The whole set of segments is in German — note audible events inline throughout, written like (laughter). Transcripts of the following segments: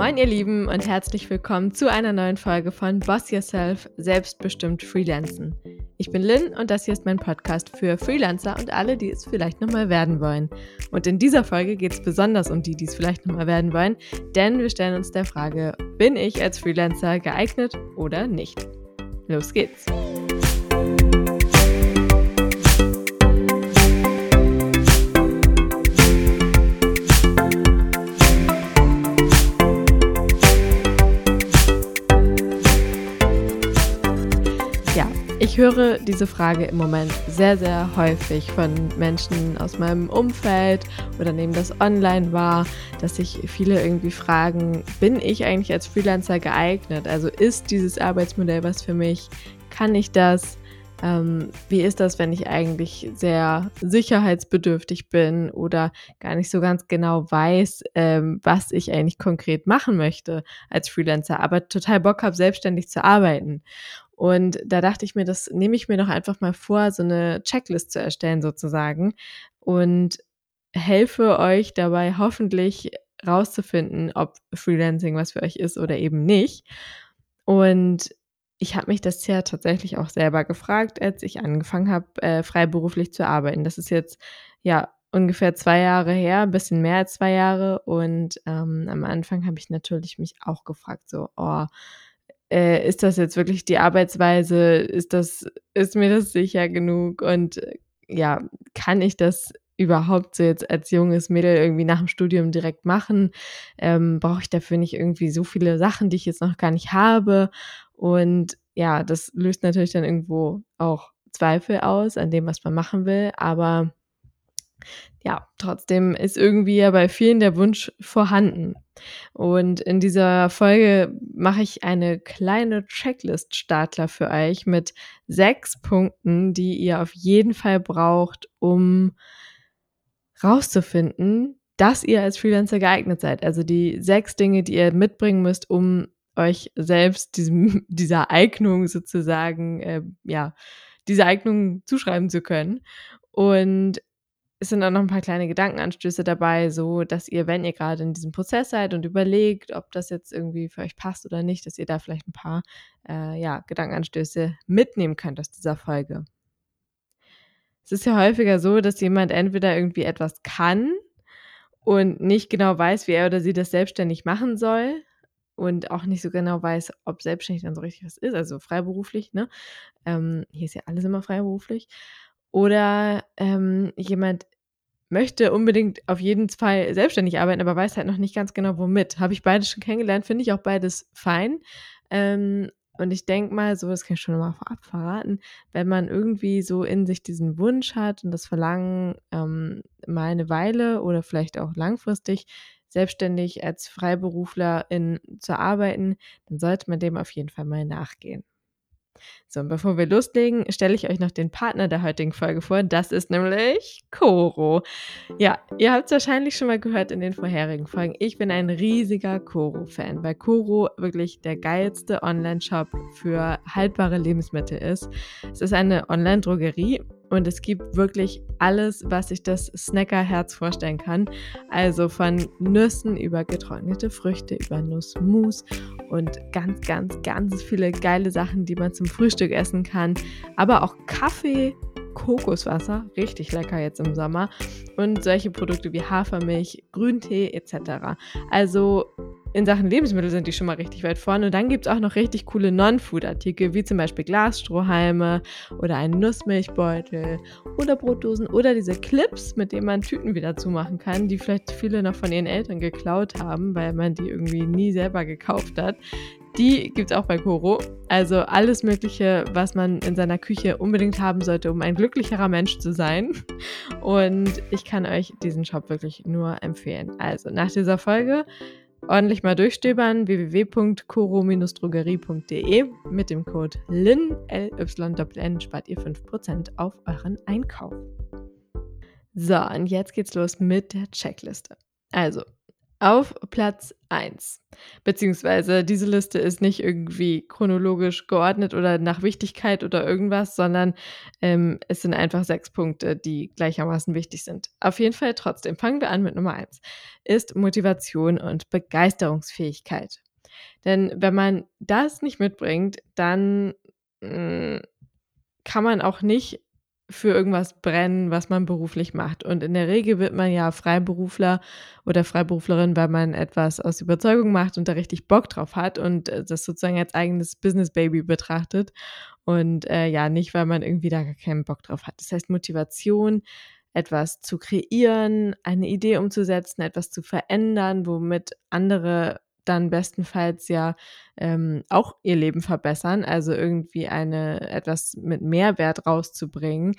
Moin ihr Lieben und herzlich willkommen zu einer neuen Folge von Boss Yourself Selbstbestimmt Freelancen. Ich bin Lynn und das hier ist mein Podcast für Freelancer und alle, die es vielleicht nochmal werden wollen. Und in dieser Folge geht es besonders um die, die es vielleicht nochmal werden wollen, denn wir stellen uns der Frage, bin ich als Freelancer geeignet oder nicht? Los geht's! Ich höre diese Frage im Moment sehr, sehr häufig von Menschen aus meinem Umfeld oder nehmen das online wahr, dass sich viele irgendwie fragen, bin ich eigentlich als Freelancer geeignet? Also ist dieses Arbeitsmodell was für mich? Kann ich das? Ähm, wie ist das, wenn ich eigentlich sehr sicherheitsbedürftig bin oder gar nicht so ganz genau weiß, ähm, was ich eigentlich konkret machen möchte als Freelancer, aber total Bock habe, selbstständig zu arbeiten? Und da dachte ich mir, das nehme ich mir doch einfach mal vor, so eine Checklist zu erstellen sozusagen und helfe euch dabei hoffentlich rauszufinden, ob Freelancing was für euch ist oder eben nicht. Und ich habe mich das ja tatsächlich auch selber gefragt, als ich angefangen habe, äh, freiberuflich zu arbeiten. Das ist jetzt ja ungefähr zwei Jahre her, ein bisschen mehr als zwei Jahre. Und ähm, am Anfang habe ich natürlich mich auch gefragt, so, oh, äh, ist das jetzt wirklich die Arbeitsweise? Ist das, ist mir das sicher genug? Und äh, ja, kann ich das überhaupt so jetzt als junges Mädel irgendwie nach dem Studium direkt machen? Ähm, Brauche ich dafür nicht irgendwie so viele Sachen, die ich jetzt noch gar nicht habe? Und ja, das löst natürlich dann irgendwo auch Zweifel aus an dem, was man machen will. Aber ja, trotzdem ist irgendwie ja bei vielen der Wunsch vorhanden. Und in dieser Folge mache ich eine kleine Checklist-Startler für euch mit sechs Punkten, die ihr auf jeden Fall braucht, um rauszufinden, dass ihr als Freelancer geeignet seid. Also die sechs Dinge, die ihr mitbringen müsst, um euch selbst diesem, (laughs) dieser Eignung sozusagen, äh, ja, diese Eignung zuschreiben zu können. Und es sind auch noch ein paar kleine Gedankenanstöße dabei, so dass ihr, wenn ihr gerade in diesem Prozess seid und überlegt, ob das jetzt irgendwie für euch passt oder nicht, dass ihr da vielleicht ein paar äh, ja, Gedankenanstöße mitnehmen könnt aus dieser Folge. Es ist ja häufiger so, dass jemand entweder irgendwie etwas kann und nicht genau weiß, wie er oder sie das selbstständig machen soll und auch nicht so genau weiß, ob selbstständig dann so richtig was ist, also freiberuflich, ne? Ähm, hier ist ja alles immer freiberuflich. Oder ähm, jemand möchte unbedingt auf jeden Fall selbstständig arbeiten, aber weiß halt noch nicht ganz genau, womit. Habe ich beides schon kennengelernt, finde ich auch beides fein. Ähm, und ich denke mal, so, das kann ich schon mal vorab verraten, wenn man irgendwie so in sich diesen Wunsch hat und das Verlangen, ähm, mal eine Weile oder vielleicht auch langfristig selbstständig als Freiberufler in, zu arbeiten, dann sollte man dem auf jeden Fall mal nachgehen. So, und bevor wir loslegen, stelle ich euch noch den Partner der heutigen Folge vor. Das ist nämlich Koro. Ja, ihr habt es wahrscheinlich schon mal gehört in den vorherigen Folgen. Ich bin ein riesiger Koro-Fan, weil Koro wirklich der geilste Online-Shop für haltbare Lebensmittel ist. Es ist eine Online-Drogerie und es gibt wirklich alles, was sich das Snackerherz vorstellen kann. Also von Nüssen über getrocknete Früchte, über Nussmus und ganz, ganz, ganz viele geile Sachen, die man zum Frühstück essen kann. Aber auch Kaffee, Kokoswasser, richtig lecker jetzt im Sommer. Und solche Produkte wie Hafermilch, Grüntee etc. Also in Sachen Lebensmittel sind die schon mal richtig weit vorne. Und dann gibt es auch noch richtig coole Non-Food-Artikel, wie zum Beispiel Glasstrohhalme oder einen Nussmilchbeutel oder Brotdosen oder diese Clips, mit denen man Tüten wieder zumachen kann, die vielleicht viele noch von ihren Eltern geklaut haben, weil man die irgendwie nie selber gekauft hat. Die gibt es auch bei Koro. Also alles Mögliche, was man in seiner Küche unbedingt haben sollte, um ein glücklicherer Mensch zu sein. Und ich kann euch diesen Shop wirklich nur empfehlen. Also nach dieser Folge ordentlich mal durchstöbern www.koro-drogerie.de mit dem Code LYN, L-Y-N, spart ihr 5% auf euren Einkauf. So, und jetzt geht's los mit der Checkliste. Also, Auf Platz 1, beziehungsweise diese Liste ist nicht irgendwie chronologisch geordnet oder nach Wichtigkeit oder irgendwas, sondern ähm, es sind einfach sechs Punkte, die gleichermaßen wichtig sind. Auf jeden Fall trotzdem, fangen wir an mit Nummer 1, ist Motivation und Begeisterungsfähigkeit. Denn wenn man das nicht mitbringt, dann mh, mm, kann man auch nicht für irgendwas brennen, was man beruflich macht. Und in der Regel wird man ja Freiberufler oder Freiberuflerin, weil man etwas aus Überzeugung macht und da richtig Bock drauf hat und äh, das sozusagen als eigenes Business Baby betrachtet. Und äh, ja, nicht, weil man irgendwie da gar keinen Bock drauf hat. Das heißt, Motivation, etwas zu kreieren, eine Idee umzusetzen, etwas zu verändern, womit andere dann bestenfalls ja ähm, auch ihr Leben verbessern, also irgendwie eine etwas mit Mehrwert rauszubringen,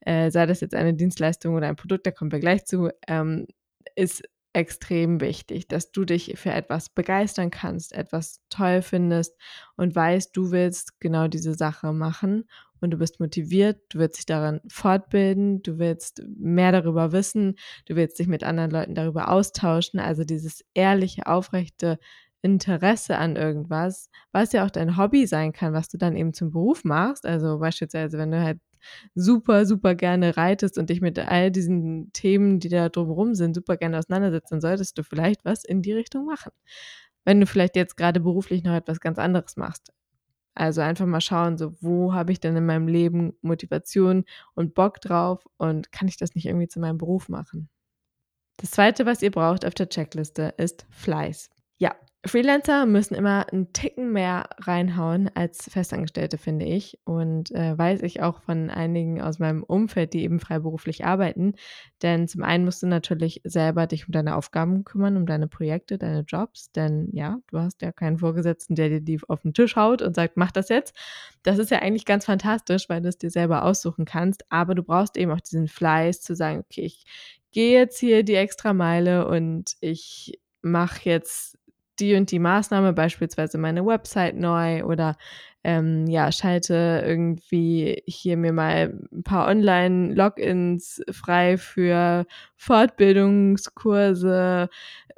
äh, sei das jetzt eine Dienstleistung oder ein Produkt, da kommen wir gleich zu, ähm, ist extrem wichtig, dass du dich für etwas begeistern kannst, etwas toll findest und weißt, du willst genau diese Sache machen und du bist motiviert, du willst dich daran fortbilden, du willst mehr darüber wissen, du willst dich mit anderen Leuten darüber austauschen. Also dieses ehrliche, aufrechte Interesse an irgendwas, was ja auch dein Hobby sein kann, was du dann eben zum Beruf machst. Also beispielsweise, wenn du halt super, super gerne reitest und dich mit all diesen Themen, die da drumherum sind, super gerne auseinandersetzt, dann solltest du vielleicht was in die Richtung machen. Wenn du vielleicht jetzt gerade beruflich noch etwas ganz anderes machst. Also einfach mal schauen, so wo habe ich denn in meinem Leben Motivation und Bock drauf und kann ich das nicht irgendwie zu meinem Beruf machen? Das zweite, was ihr braucht auf der Checkliste, ist Fleiß. Ja, Freelancer müssen immer einen Ticken mehr reinhauen als Festangestellte, finde ich. Und äh, weiß ich auch von einigen aus meinem Umfeld, die eben freiberuflich arbeiten. Denn zum einen musst du natürlich selber dich um deine Aufgaben kümmern, um deine Projekte, deine Jobs. Denn ja, du hast ja keinen Vorgesetzten, der dir die auf den Tisch haut und sagt, mach das jetzt. Das ist ja eigentlich ganz fantastisch, weil du es dir selber aussuchen kannst. Aber du brauchst eben auch diesen Fleiß zu sagen, okay, ich gehe jetzt hier die extra Meile und ich mache jetzt die und die Maßnahme, beispielsweise meine Website neu oder ähm, ja, schalte irgendwie hier mir mal ein paar Online-Logins frei für Fortbildungskurse,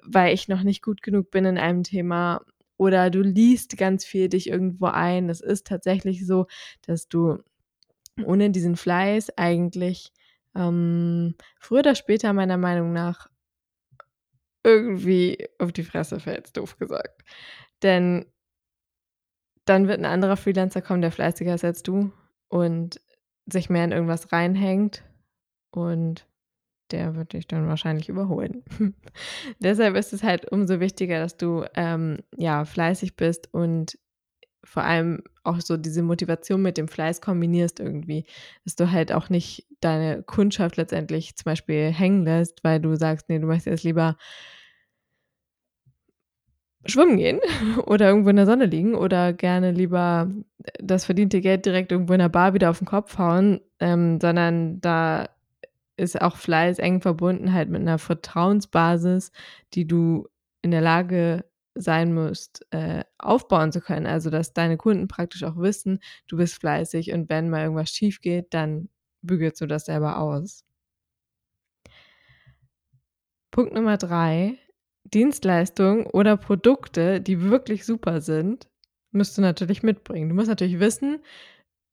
weil ich noch nicht gut genug bin in einem Thema. Oder du liest ganz viel dich irgendwo ein. Es ist tatsächlich so, dass du ohne diesen Fleiß eigentlich ähm, früher oder später meiner Meinung nach irgendwie auf die Fresse fällt, doof gesagt. Denn dann wird ein anderer Freelancer kommen, der fleißiger ist als du und sich mehr in irgendwas reinhängt und der wird dich dann wahrscheinlich überholen. (laughs) Deshalb ist es halt umso wichtiger, dass du ähm, ja fleißig bist und vor allem auch so diese Motivation mit dem Fleiß kombinierst irgendwie, dass du halt auch nicht deine Kundschaft letztendlich zum Beispiel hängen lässt, weil du sagst, nee, du möchtest jetzt lieber schwimmen gehen (laughs) oder irgendwo in der Sonne liegen oder gerne lieber das verdiente Geld direkt irgendwo in der Bar wieder auf den Kopf hauen, ähm, sondern da ist auch Fleiß eng verbunden halt mit einer Vertrauensbasis, die du in der Lage sein musst, äh, aufbauen zu können. Also, dass deine Kunden praktisch auch wissen, du bist fleißig und wenn mal irgendwas schief geht, dann bügelst du das selber aus. Punkt Nummer drei Dienstleistungen oder Produkte, die wirklich super sind, müsst du natürlich mitbringen. Du musst natürlich wissen,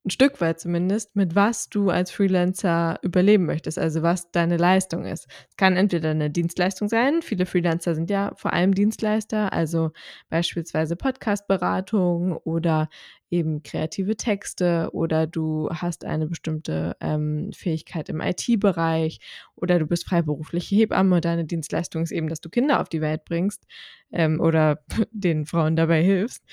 ein Stück weit zumindest, mit was du als Freelancer überleben möchtest, also was deine Leistung ist. Es kann entweder eine Dienstleistung sein, viele Freelancer sind ja vor allem Dienstleister, also beispielsweise Podcastberatung oder eben kreative Texte oder du hast eine bestimmte ähm, Fähigkeit im IT-Bereich oder du bist freiberufliche Hebamme und deine Dienstleistung ist eben, dass du Kinder auf die Welt bringst ähm, oder (laughs) den Frauen dabei hilfst.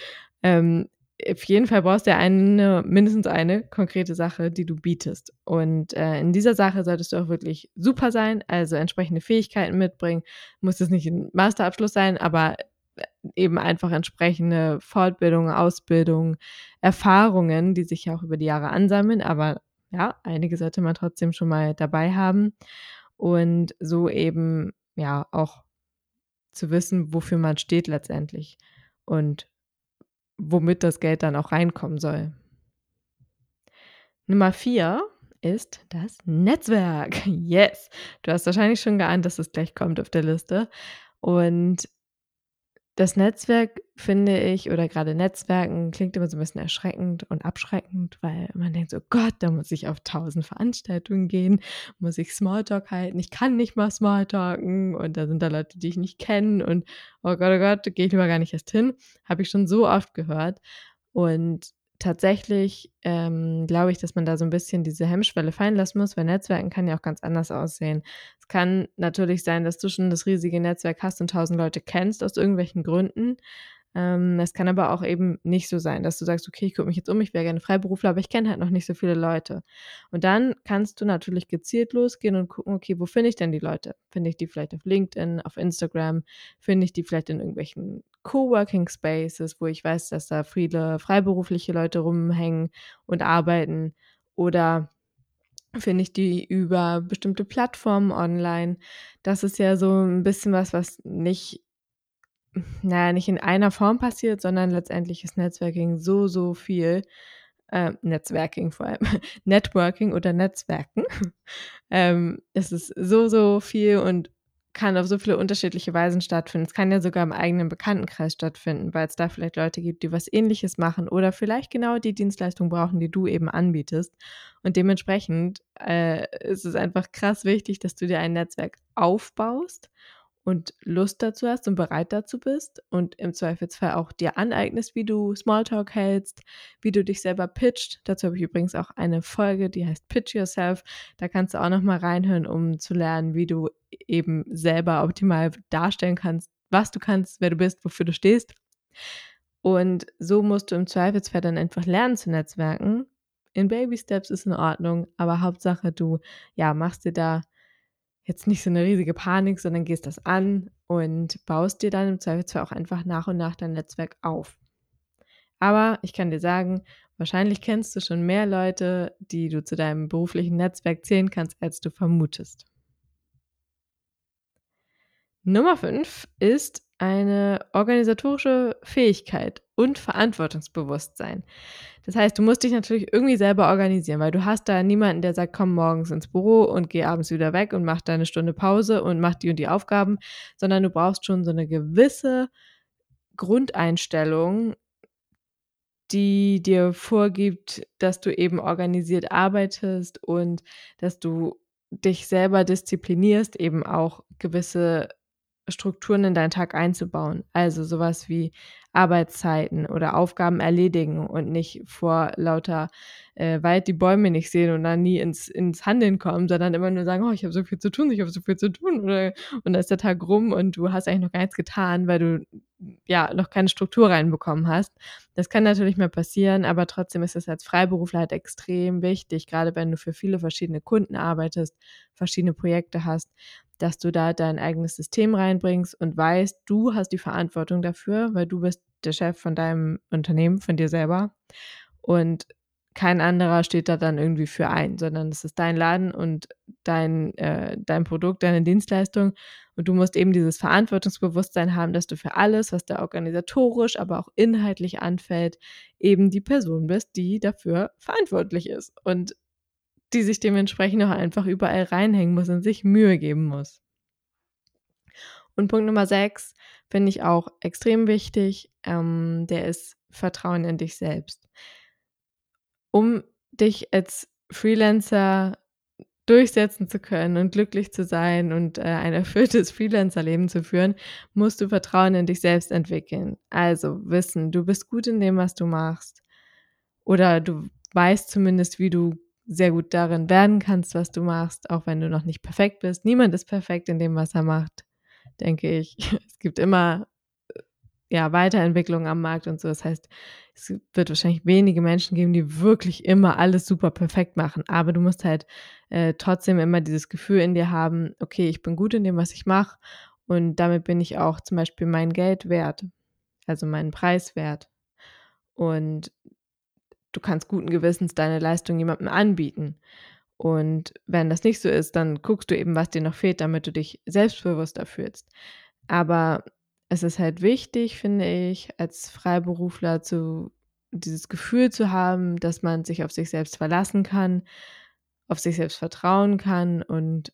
Ähm, auf jeden Fall brauchst du eine, mindestens eine konkrete Sache, die du bietest. Und äh, in dieser Sache solltest du auch wirklich super sein, also entsprechende Fähigkeiten mitbringen. Muss es nicht ein Masterabschluss sein, aber eben einfach entsprechende Fortbildung, Ausbildung, Erfahrungen, die sich ja auch über die Jahre ansammeln. Aber ja, einige sollte man trotzdem schon mal dabei haben. Und so eben, ja, auch zu wissen, wofür man steht letztendlich. Und womit das Geld dann auch reinkommen soll. Nummer vier ist das Netzwerk. (laughs) Yes, du hast wahrscheinlich schon geahnt, dass es gleich kommt auf der Liste. Und das Netzwerk finde ich oder gerade Netzwerken klingt immer so ein bisschen erschreckend und abschreckend, weil man denkt so: „Gott, da muss ich auf tausend Veranstaltungen gehen, muss ich Smalltalk halten. Ich kann nicht mal Smalltalken und da sind da Leute, die ich nicht kenne und oh Gott, oh Gott, gehe ich lieber gar nicht erst hin.“ Habe ich schon so oft gehört. Und tatsächlich, ähm, glaube ich, dass man da so ein bisschen diese Hemmschwelle fallen lassen muss, weil Netzwerken kann ja auch ganz anders aussehen. Es kann natürlich sein, dass du schon das riesige Netzwerk hast und tausend Leute kennst aus irgendwelchen Gründen. Ähm, es kann aber auch eben nicht so sein, dass du sagst: „Okay, ich gucke mich jetzt um, ich wäre gerne Freiberufler, aber ich kenne halt noch nicht so viele Leute.“ Und dann kannst du natürlich gezielt losgehen und gucken: „Okay, wo finde ich denn die Leute? Finde ich die vielleicht auf LinkedIn, auf Instagram? Finde ich die vielleicht in irgendwelchen Coworking Spaces, wo ich weiß, dass da viele freiberufliche Leute rumhängen und arbeiten? Oder finde ich die über bestimmte Plattformen online?“ Das ist ja so ein bisschen was, was nicht na ja, nicht in einer Form passiert, sondern letztendlich ist Netzwerking so, so viel äh, Netzwerking vor allem, (laughs) Networking oder Netzwerken. (laughs) Ähm, es ist so, so viel und kann auf so viele unterschiedliche Weisen stattfinden. Es kann ja sogar im eigenen Bekanntenkreis stattfinden, weil es da vielleicht Leute gibt, die was Ähnliches machen oder vielleicht genau die Dienstleistung brauchen, die du eben anbietest. Und dementsprechend äh, ist es einfach krass wichtig, dass du dir ein Netzwerk aufbaust und Lust dazu hast und bereit dazu bist und im Zweifelsfall auch dir aneignest, wie du Smalltalk hältst, wie du dich selber pitcht. Dazu habe ich übrigens auch eine Folge, die heißt Pitch Yourself. Da kannst du auch noch mal reinhören, um zu lernen, wie du eben selber optimal darstellen kannst, was du kannst, wer du bist, wofür du stehst. Und so musst du im Zweifelsfall dann einfach lernen zu netzwerken. In Baby Steps ist in Ordnung, aber Hauptsache du ja machst dir da jetzt nicht so eine riesige Panik, sondern gehst das an und baust dir dann im Zweifelsfall auch einfach nach und nach dein Netzwerk auf. Aber ich kann dir sagen, wahrscheinlich kennst du schon mehr Leute, die du zu deinem beruflichen Netzwerk zählen kannst, als du vermutest. Nummer 5 ist eine organisatorische Fähigkeit und Verantwortungsbewusstsein. Das heißt, du musst dich natürlich irgendwie selber organisieren, weil du hast da niemanden, der sagt, komm morgens ins Büro und geh abends wieder weg und mach da eine Stunde Pause und mach die und die Aufgaben, sondern du brauchst schon so eine gewisse Grundeinstellung, die dir vorgibt, dass du eben organisiert arbeitest und dass du dich selber disziplinierst, eben auch gewisse Strukturen in deinen Tag einzubauen. Also sowas wie Arbeitszeiten oder Aufgaben erledigen und nicht vor lauter äh, Wald die Bäume nicht sehen und dann nie ins, ins Handeln kommen, sondern immer nur sagen, oh, ich habe so viel zu tun, ich habe so viel zu tun. Oder, und dann ist der Tag rum und du hast eigentlich noch gar nichts getan, weil du ja noch keine Struktur reinbekommen hast. Das kann natürlich mal passieren, aber trotzdem ist es als Freiberufler halt extrem wichtig, gerade wenn du für viele verschiedene Kunden arbeitest, verschiedene Projekte hast, dass du da dein eigenes System reinbringst und weißt, du hast die Verantwortung dafür, weil du bist der Chef von deinem Unternehmen, von dir selber. Und kein anderer steht da dann irgendwie für ein, sondern es ist dein Laden und dein, äh, dein Produkt, deine Dienstleistung. Und du musst eben dieses Verantwortungsbewusstsein haben, dass du für alles, was da organisatorisch, aber auch inhaltlich anfällt, eben die Person bist, die dafür verantwortlich ist. Und die sich dementsprechend auch einfach überall reinhängen muss und sich Mühe geben muss. Und Punkt Nummer sechs finde ich auch extrem wichtig, ähm, der ist Vertrauen in dich selbst. Um dich als Freelancer durchsetzen zu können und glücklich zu sein und äh, ein erfülltes Freelancer-Leben zu führen, musst du Vertrauen in dich selbst entwickeln. Also wissen, du bist gut in dem, was du machst. Oder du weißt zumindest, wie du sehr gut darin werden kannst, was du machst, auch wenn du noch nicht perfekt bist. Niemand ist perfekt in dem, was er macht, denke ich. (laughs) Es gibt immer äh, ja, Weiterentwicklung am Markt und so. Das heißt, es wird wahrscheinlich wenige Menschen geben, die wirklich immer alles super perfekt machen. Aber du musst halt äh, trotzdem immer dieses Gefühl in dir haben, okay, ich bin gut in dem, was ich mache und damit bin ich auch zum Beispiel mein Geld wert, also meinen Preis wert. Und du kannst guten Gewissens deine Leistung jemandem anbieten. Und wenn das nicht so ist, dann guckst du eben, was dir noch fehlt, damit du dich selbstbewusster fühlst. Aber es ist halt wichtig, finde ich, als Freiberufler zu dieses Gefühl zu haben, dass man sich auf sich selbst verlassen kann, auf sich selbst vertrauen kann und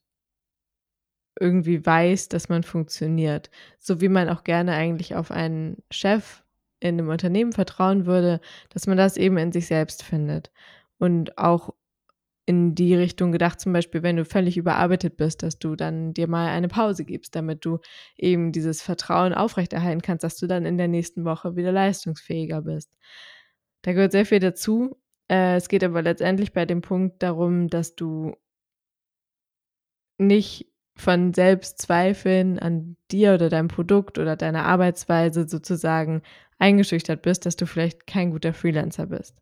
irgendwie weiß, dass man funktioniert. So wie man auch gerne eigentlich auf einen Chef in einem Unternehmen vertrauen würde, dass man das eben in sich selbst findet. Und auch in die Richtung gedacht, zum Beispiel, wenn du völlig überarbeitet bist, dass du dann dir mal eine Pause gibst, damit du eben dieses Vertrauen aufrechterhalten kannst, dass du dann in der nächsten Woche wieder leistungsfähiger bist. Da gehört sehr viel dazu. Äh, es geht aber letztendlich bei dem Punkt darum, dass du nicht von Selbstzweifeln an dir oder deinem Produkt oder deiner Arbeitsweise sozusagen eingeschüchtert bist, dass du vielleicht kein guter Freelancer bist.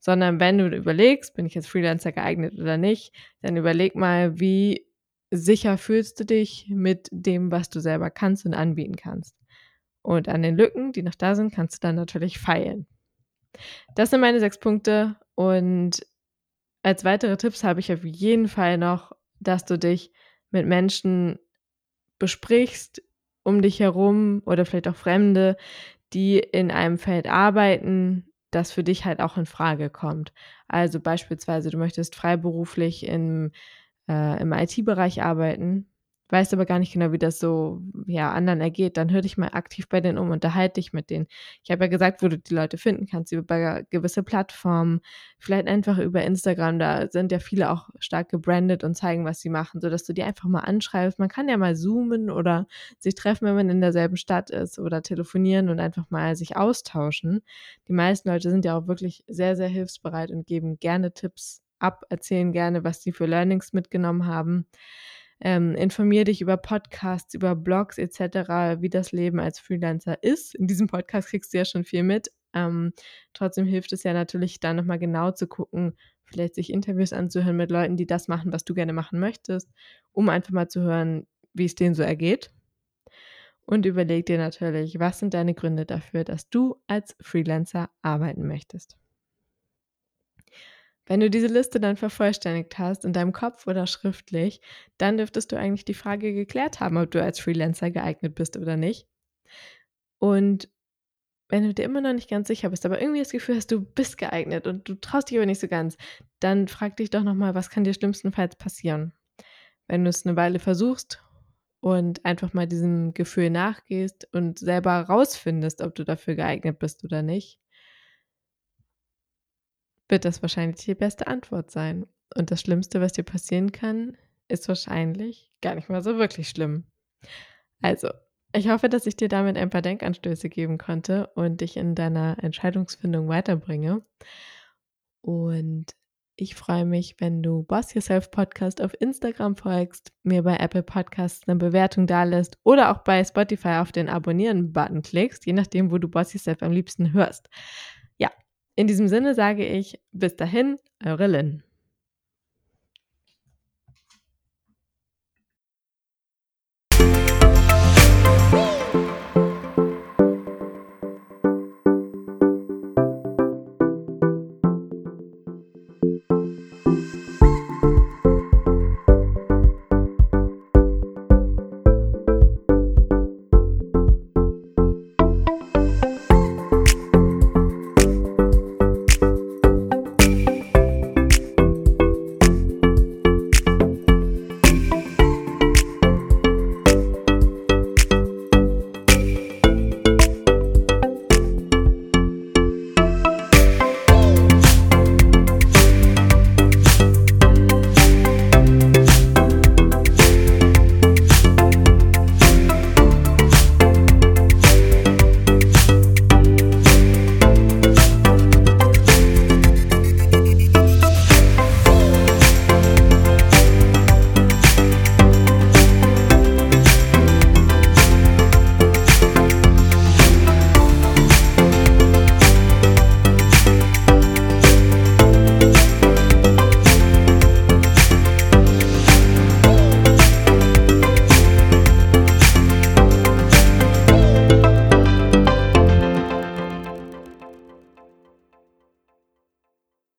Sondern wenn du überlegst, bin ich jetzt Freelancer geeignet oder nicht, dann überleg mal, wie sicher fühlst du dich mit dem, was du selber kannst und anbieten kannst. Und an den Lücken, die noch da sind, kannst du dann natürlich feilen. Das sind meine sechs Punkte und als weitere Tipps habe ich auf jeden Fall noch, dass du dich mit Menschen besprichst um dich herum oder vielleicht auch Fremde, die in einem Feld arbeiten, das für dich halt auch in Frage kommt. Also beispielsweise, du möchtest freiberuflich im, äh, im IT-Bereich arbeiten weißt aber gar nicht genau, wie das so ja, anderen ergeht, dann hör dich mal aktiv bei denen um, unterhalte dich mit denen. Ich habe ja gesagt, wo du die Leute finden kannst, über gewisse Plattformen, vielleicht einfach über Instagram, da sind ja viele auch stark gebrandet und zeigen, was sie machen, sodass du die einfach mal anschreibst. Man kann ja mal zoomen oder sich treffen, wenn man in derselben Stadt ist oder telefonieren und einfach mal sich austauschen. Die meisten Leute sind ja auch wirklich sehr, sehr hilfsbereit und geben gerne Tipps ab, erzählen gerne, was sie für Learnings mitgenommen haben. Ähm, informier dich über Podcasts, über Blogs etc., wie das Leben als Freelancer ist. In diesem Podcast kriegst du ja schon viel mit. Ähm, trotzdem hilft es ja natürlich, da nochmal genau zu gucken, vielleicht sich Interviews anzuhören mit Leuten, die das machen, was du gerne machen möchtest, um einfach mal zu hören, wie es denen so ergeht. Und überleg dir natürlich, was sind deine Gründe dafür, dass du als Freelancer arbeiten möchtest. Wenn du diese Liste dann vervollständigt hast, in deinem Kopf oder schriftlich, dann dürftest du eigentlich die Frage geklärt haben, ob du als Freelancer geeignet bist oder nicht. Und wenn du dir immer noch nicht ganz sicher bist, aber irgendwie das Gefühl hast, du bist geeignet und du traust dich aber nicht so ganz, dann frag dich doch nochmal, was kann dir schlimmstenfalls passieren? Wenn du es eine Weile versuchst und einfach mal diesem Gefühl nachgehst und selber rausfindest, ob du dafür geeignet bist oder nicht, wird das wahrscheinlich die beste Antwort sein. Und das Schlimmste, was dir passieren kann, ist wahrscheinlich gar nicht mal so wirklich schlimm. Also, ich hoffe, dass ich dir damit ein paar Denkanstöße geben konnte und dich in deiner Entscheidungsfindung weiterbringe. Und ich freue mich, wenn du Boss Yourself Podcast auf Instagram folgst, mir bei Apple Podcasts eine Bewertung dalässt oder auch bei Spotify auf den Abonnieren-Button klickst, je nachdem, wo du Boss Yourself am liebsten hörst. In diesem Sinne sage ich bis dahin, eure Lynn.